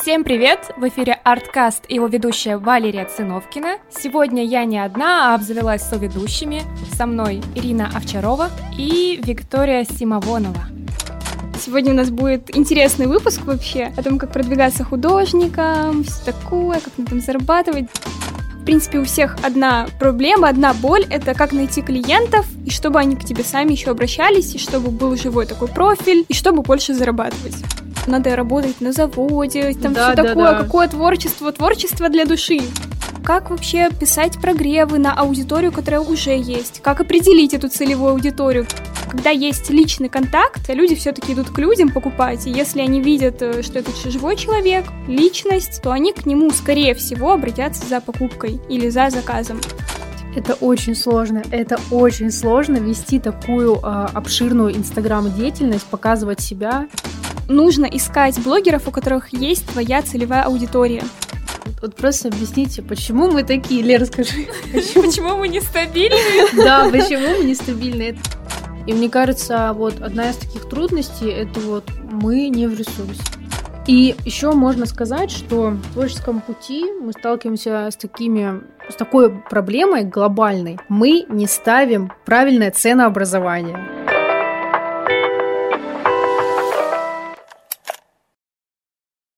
Всем привет! В эфире Арткаст и его ведущая Валерия Циновкина. Сегодня я не одна, а обзавелась соведущими. Со мной Ирина Овчарова и Виктория Симовонова. Сегодня у нас будет интересный выпуск вообще о том, как продвигаться художником, все такое, как на этом зарабатывать. В принципе, у всех одна проблема, одна боль — это как найти клиентов, и чтобы они к тебе сами еще обращались, и чтобы был живой такой профиль, и чтобы больше зарабатывать надо работать на заводе, там да, все да, такое, да. какое творчество, творчество для души. Как вообще писать прогревы на аудиторию, которая уже есть? Как определить эту целевую аудиторию? Когда есть личный контакт, люди все-таки идут к людям покупать, и если они видят, э, что это живой человек, личность, то они к нему, скорее всего, обратятся за покупкой или за заказом. Это очень сложно. Это очень сложно вести такую э, обширную инстаграм-деятельность, показывать себя нужно искать блогеров, у которых есть твоя целевая аудитория. Вот просто объясните, почему мы такие, Лера, скажи. Почему мы нестабильные? Да, почему мы нестабильные? И мне кажется, вот одна из таких трудностей это вот мы не в ресурсе. И еще можно сказать, что в творческом пути мы сталкиваемся с такими с такой проблемой глобальной. Мы не ставим правильное ценообразование.